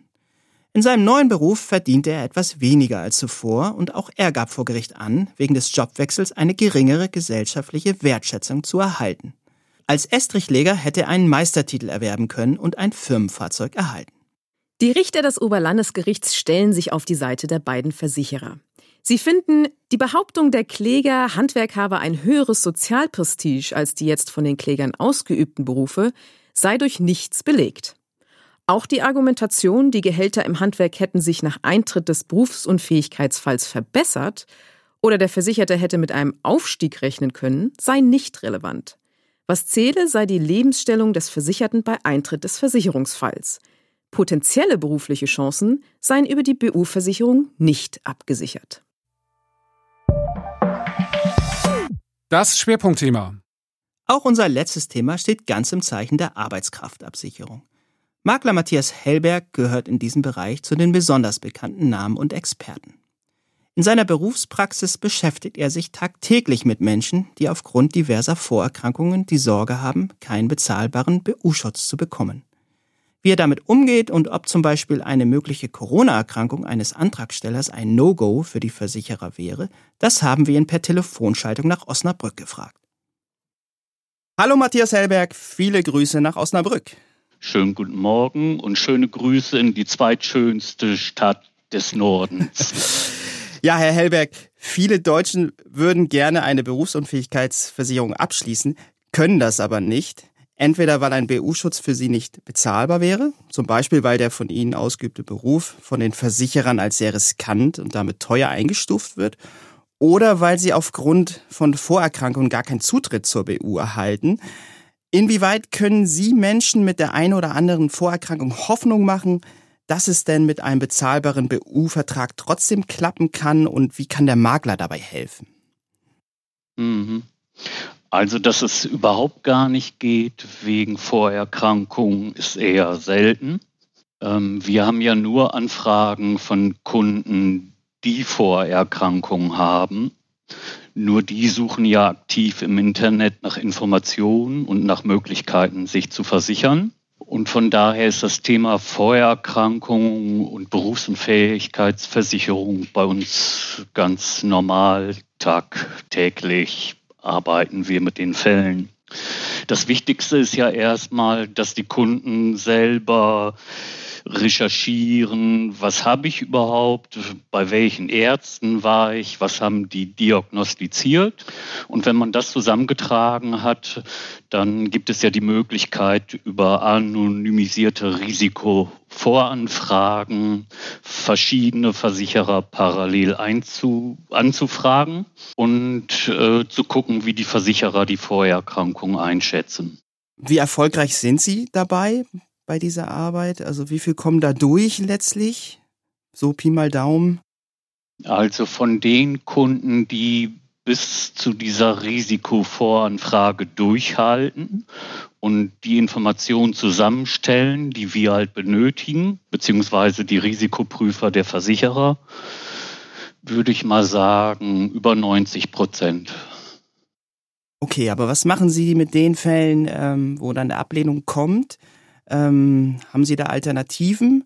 In seinem neuen Beruf verdiente er etwas weniger als zuvor und auch er gab vor Gericht an, wegen des Jobwechsels eine geringere gesellschaftliche Wertschätzung zu erhalten. Als Estrichleger hätte er einen Meistertitel erwerben können und ein Firmenfahrzeug erhalten. Die Richter des Oberlandesgerichts stellen sich auf die Seite der beiden Versicherer. Sie finden, die Behauptung der Kläger, Handwerk habe ein höheres Sozialprestige als die jetzt von den Klägern ausgeübten Berufe, sei durch nichts belegt. Auch die Argumentation, die Gehälter im Handwerk hätten sich nach Eintritt des Berufsunfähigkeitsfalls verbessert oder der Versicherte hätte mit einem Aufstieg rechnen können, sei nicht relevant. Was zähle, sei die Lebensstellung des Versicherten bei Eintritt des Versicherungsfalls. Potenzielle berufliche Chancen seien über die BU-Versicherung nicht abgesichert. Das Schwerpunktthema. Auch unser letztes Thema steht ganz im Zeichen der Arbeitskraftabsicherung. Makler Matthias Hellberg gehört in diesem Bereich zu den besonders bekannten Namen und Experten. In seiner Berufspraxis beschäftigt er sich tagtäglich mit Menschen, die aufgrund diverser Vorerkrankungen die Sorge haben, keinen bezahlbaren BU-Schutz zu bekommen. Wie er damit umgeht und ob zum Beispiel eine mögliche Corona-Erkrankung eines Antragstellers ein No-Go für die Versicherer wäre, das haben wir ihn per Telefonschaltung nach Osnabrück gefragt. Hallo Matthias Hellberg, viele Grüße nach Osnabrück. Schönen guten Morgen und schöne Grüße in die zweitschönste Stadt des Nordens. ja, Herr Hellberg, viele Deutschen würden gerne eine Berufsunfähigkeitsversicherung abschließen, können das aber nicht. Entweder weil ein BU-Schutz für sie nicht bezahlbar wäre, zum Beispiel weil der von ihnen ausgeübte Beruf von den Versicherern als sehr riskant und damit teuer eingestuft wird, oder weil sie aufgrund von Vorerkrankungen gar keinen Zutritt zur BU erhalten. Inwieweit können Sie Menschen mit der einen oder anderen Vorerkrankung Hoffnung machen, dass es denn mit einem bezahlbaren BU-Vertrag trotzdem klappen kann und wie kann der Makler dabei helfen? Mhm. Also, dass es überhaupt gar nicht geht wegen Vorerkrankungen, ist eher selten. Ähm, wir haben ja nur Anfragen von Kunden, die Vorerkrankungen haben. Nur die suchen ja aktiv im Internet nach Informationen und nach Möglichkeiten, sich zu versichern. Und von daher ist das Thema Vorerkrankungen und Berufsunfähigkeitsversicherung bei uns ganz normal, tagtäglich arbeiten wir mit den Fällen. Das Wichtigste ist ja erstmal, dass die Kunden selber recherchieren, was habe ich überhaupt, bei welchen Ärzten war ich, was haben die diagnostiziert. Und wenn man das zusammengetragen hat, dann gibt es ja die Möglichkeit, über anonymisierte Risikovoranfragen verschiedene Versicherer parallel einzu, anzufragen und äh, zu gucken, wie die Versicherer die Vorerkrankung einschätzen. Wie erfolgreich sind Sie dabei bei dieser Arbeit? Also wie viel kommen da durch letztlich? So Pi mal Daumen. Also von den Kunden, die bis zu dieser Risikovoranfrage durchhalten und die Informationen zusammenstellen, die wir halt benötigen, beziehungsweise die Risikoprüfer der Versicherer, würde ich mal sagen, über 90 Prozent. Okay, aber was machen Sie mit den Fällen, ähm, wo dann eine Ablehnung kommt? Ähm, haben Sie da Alternativen?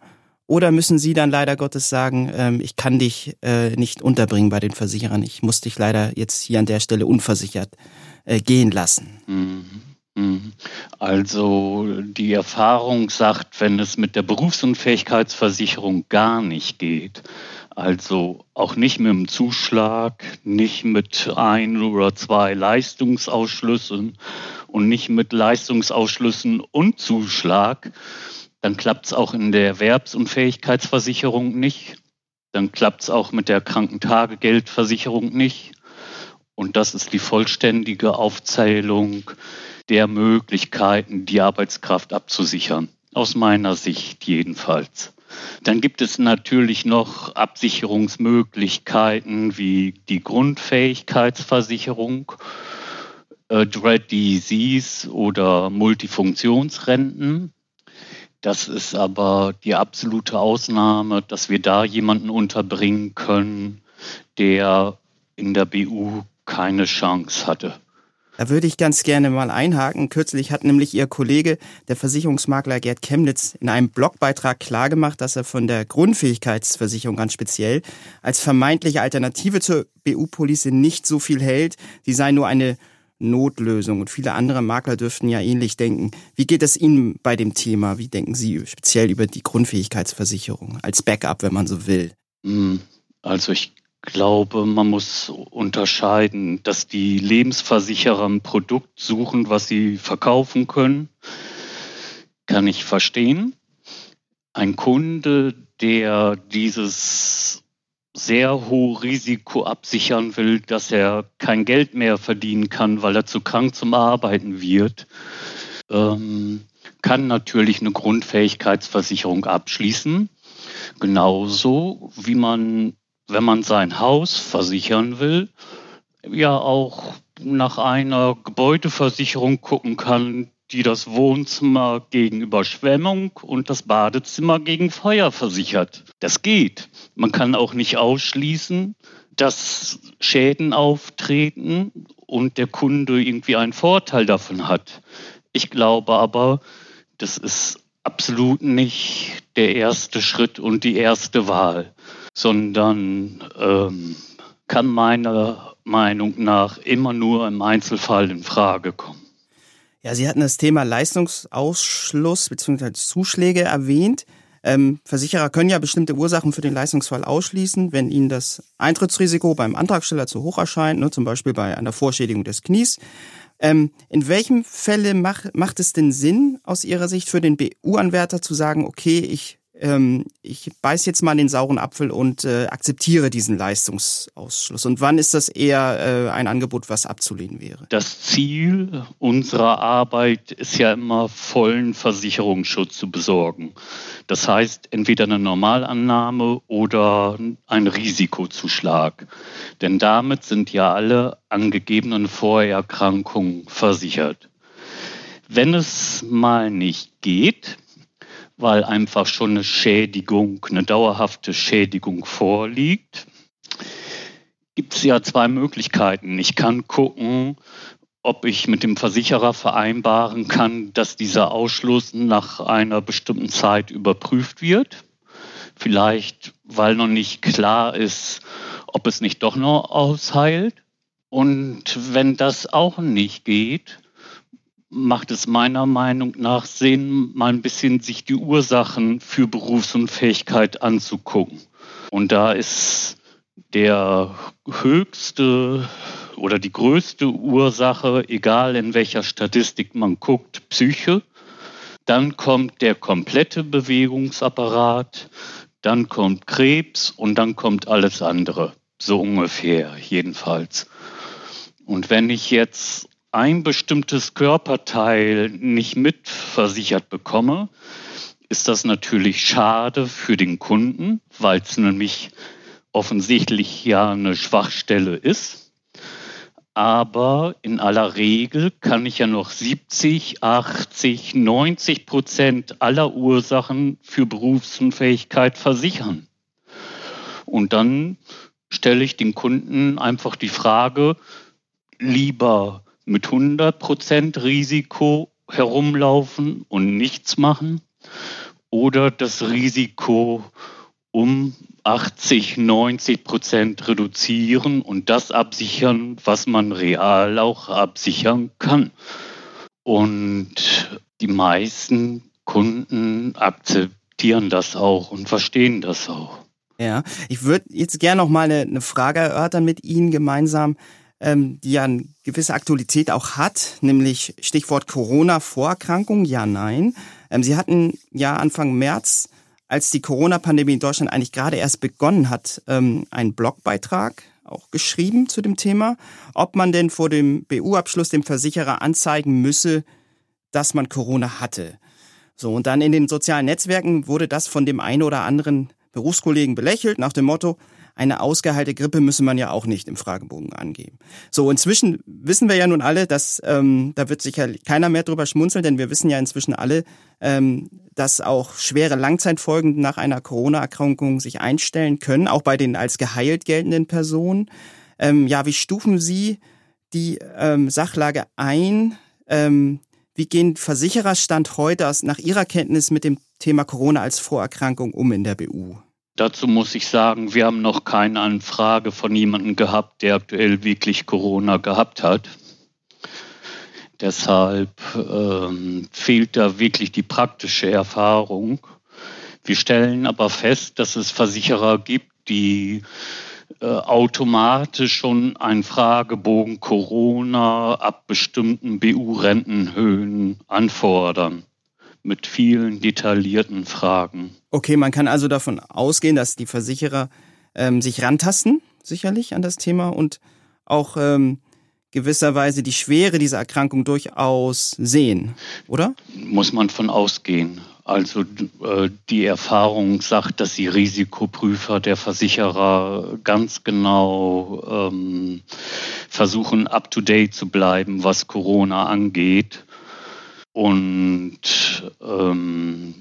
Oder müssen Sie dann leider Gottes sagen, ähm, ich kann dich äh, nicht unterbringen bei den Versicherern, ich muss dich leider jetzt hier an der Stelle unversichert äh, gehen lassen? Mhm. Mhm. Also die Erfahrung sagt, wenn es mit der Berufsunfähigkeitsversicherung gar nicht geht, also auch nicht mit dem Zuschlag, nicht mit ein oder zwei Leistungsausschlüssen und nicht mit Leistungsausschlüssen und Zuschlag, dann klappt es auch in der Erwerbsunfähigkeitsversicherung nicht. Dann klappt es auch mit der Krankentagegeldversicherung nicht. Und das ist die vollständige Aufzählung der Möglichkeiten, die Arbeitskraft abzusichern. Aus meiner Sicht jedenfalls. Dann gibt es natürlich noch Absicherungsmöglichkeiten wie die Grundfähigkeitsversicherung, äh, Dread Disease oder Multifunktionsrenten. Das ist aber die absolute Ausnahme, dass wir da jemanden unterbringen können, der in der BU keine Chance hatte. Da würde ich ganz gerne mal einhaken. Kürzlich hat nämlich Ihr Kollege, der Versicherungsmakler Gerd Chemnitz, in einem Blogbeitrag klargemacht, dass er von der Grundfähigkeitsversicherung ganz speziell als vermeintliche Alternative zur BU-Police nicht so viel hält. Die sei nur eine Notlösung. Und viele andere Makler dürften ja ähnlich denken. Wie geht es Ihnen bei dem Thema? Wie denken Sie speziell über die Grundfähigkeitsversicherung als Backup, wenn man so will? Hm, also ich glaube, man muss unterscheiden, dass die Lebensversicherer ein Produkt suchen, was sie verkaufen können. Kann ich verstehen. Ein Kunde, der dieses sehr hohe Risiko absichern will, dass er kein Geld mehr verdienen kann, weil er zu krank zum Arbeiten wird, ähm, kann natürlich eine Grundfähigkeitsversicherung abschließen. Genauso wie man wenn man sein Haus versichern will, ja auch nach einer Gebäudeversicherung gucken kann, die das Wohnzimmer gegen Überschwemmung und das Badezimmer gegen Feuer versichert. Das geht. Man kann auch nicht ausschließen, dass Schäden auftreten und der Kunde irgendwie einen Vorteil davon hat. Ich glaube aber, das ist absolut nicht der erste Schritt und die erste Wahl sondern ähm, kann meiner Meinung nach immer nur im Einzelfall in Frage kommen. Ja, Sie hatten das Thema Leistungsausschluss bzw. Zuschläge erwähnt. Ähm, Versicherer können ja bestimmte Ursachen für den Leistungsfall ausschließen, wenn ihnen das Eintrittsrisiko beim Antragsteller zu hoch erscheint, ne, zum Beispiel bei einer Vorschädigung des Knies. Ähm, in welchem Fälle mach, macht es denn Sinn, aus Ihrer Sicht für den BU-Anwärter zu sagen, okay, ich ähm, ich beiß jetzt mal den sauren Apfel und äh, akzeptiere diesen Leistungsausschluss? Und wann ist das eher äh, ein Angebot, was abzulehnen wäre? Das Ziel unserer Arbeit ist ja immer vollen Versicherungsschutz zu besorgen. Das heißt, entweder eine Normalannahme oder ein Risikozuschlag. Denn damit sind ja alle angegebenen Vorerkrankungen versichert. Wenn es mal nicht geht, weil einfach schon eine Schädigung, eine dauerhafte Schädigung vorliegt. Gibt es ja zwei Möglichkeiten. Ich kann gucken, ob ich mit dem Versicherer vereinbaren kann, dass dieser Ausschluss nach einer bestimmten Zeit überprüft wird. Vielleicht, weil noch nicht klar ist, ob es nicht doch noch ausheilt. Und wenn das auch nicht geht, macht es meiner Meinung nach Sinn, mal ein bisschen sich die Ursachen für Berufsunfähigkeit anzugucken. Und da ist der höchste oder die größte Ursache, egal in welcher Statistik man guckt, Psyche. Dann kommt der komplette Bewegungsapparat, dann kommt Krebs und dann kommt alles andere. So ungefähr, jedenfalls. Und wenn ich jetzt ein bestimmtes Körperteil nicht mitversichert bekomme, ist das natürlich schade für den Kunden, weil es nämlich offensichtlich ja eine Schwachstelle ist. Aber in aller Regel kann ich ja noch 70, 80, 90 Prozent aller Ursachen für Berufsunfähigkeit versichern. Und dann stelle ich den Kunden einfach die Frage, lieber mit 100% Risiko herumlaufen und nichts machen oder das Risiko um 80, 90 Prozent reduzieren und das absichern, was man real auch absichern kann. Und die meisten Kunden akzeptieren das auch und verstehen das auch. Ja, ich würde jetzt gerne noch mal eine, eine Frage erörtern mit Ihnen gemeinsam ähm, die ja eine gewisse Aktualität auch hat, nämlich Stichwort Corona-Vorerkrankung, ja, nein. Ähm, Sie hatten ja Anfang März, als die Corona-Pandemie in Deutschland eigentlich gerade erst begonnen hat, ähm, einen Blogbeitrag auch geschrieben zu dem Thema, ob man denn vor dem BU-Abschluss dem Versicherer anzeigen müsse, dass man Corona hatte. So, und dann in den sozialen Netzwerken wurde das von dem einen oder anderen Berufskollegen belächelt, nach dem Motto, eine ausgeheilte Grippe müsse man ja auch nicht im Fragebogen angeben. So, inzwischen wissen wir ja nun alle, dass ähm, da wird sicher keiner mehr drüber schmunzeln, denn wir wissen ja inzwischen alle, ähm, dass auch schwere Langzeitfolgen nach einer Corona-Erkrankung sich einstellen können, auch bei den als geheilt geltenden Personen. Ähm, ja, wie stufen Sie die ähm, Sachlage ein? Ähm, wie gehen Versichererstand heute aus, nach Ihrer Kenntnis mit dem Thema Corona als Vorerkrankung um in der BU? Dazu muss ich sagen, wir haben noch keine Anfrage von jemandem gehabt, der aktuell wirklich Corona gehabt hat. Deshalb ähm, fehlt da wirklich die praktische Erfahrung. Wir stellen aber fest, dass es Versicherer gibt, die äh, automatisch schon einen Fragebogen Corona ab bestimmten BU-Rentenhöhen anfordern mit vielen detaillierten Fragen. Okay, man kann also davon ausgehen, dass die Versicherer ähm, sich rantasten, sicherlich an das Thema und auch ähm, gewisserweise die Schwere dieser Erkrankung durchaus sehen, oder? Muss man von ausgehen. Also äh, die Erfahrung sagt, dass die Risikoprüfer der Versicherer ganz genau ähm, versuchen, up-to-date zu bleiben, was Corona angeht. Und ähm,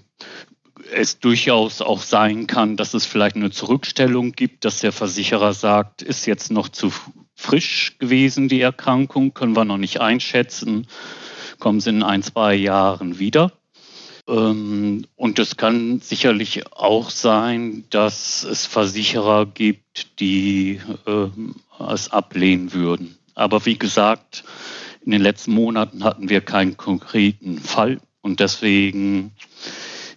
es durchaus auch sein kann, dass es vielleicht eine Zurückstellung gibt, dass der Versicherer sagt, ist jetzt noch zu frisch gewesen, die Erkrankung, können wir noch nicht einschätzen, kommen sie in ein, zwei Jahren wieder. Ähm, und es kann sicherlich auch sein, dass es Versicherer gibt, die ähm, es ablehnen würden. Aber wie gesagt, in den letzten Monaten hatten wir keinen konkreten Fall und deswegen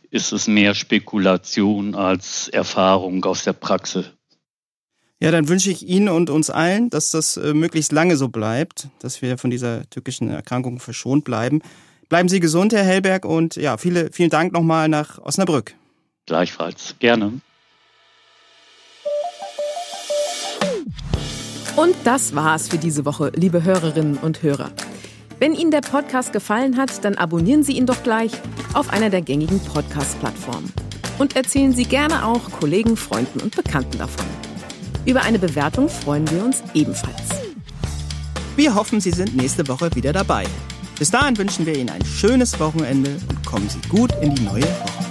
ist es mehr Spekulation als Erfahrung aus der Praxis. Ja, dann wünsche ich Ihnen und uns allen, dass das äh, möglichst lange so bleibt, dass wir von dieser tückischen Erkrankung verschont bleiben. Bleiben Sie gesund, Herr Hellberg, und ja, viele, vielen Dank nochmal nach Osnabrück. Gleichfalls, gerne. Und das war's für diese Woche, liebe Hörerinnen und Hörer. Wenn Ihnen der Podcast gefallen hat, dann abonnieren Sie ihn doch gleich auf einer der gängigen Podcast-Plattformen. Und erzählen Sie gerne auch Kollegen, Freunden und Bekannten davon. Über eine Bewertung freuen wir uns ebenfalls. Wir hoffen, Sie sind nächste Woche wieder dabei. Bis dahin wünschen wir Ihnen ein schönes Wochenende und kommen Sie gut in die neue Woche.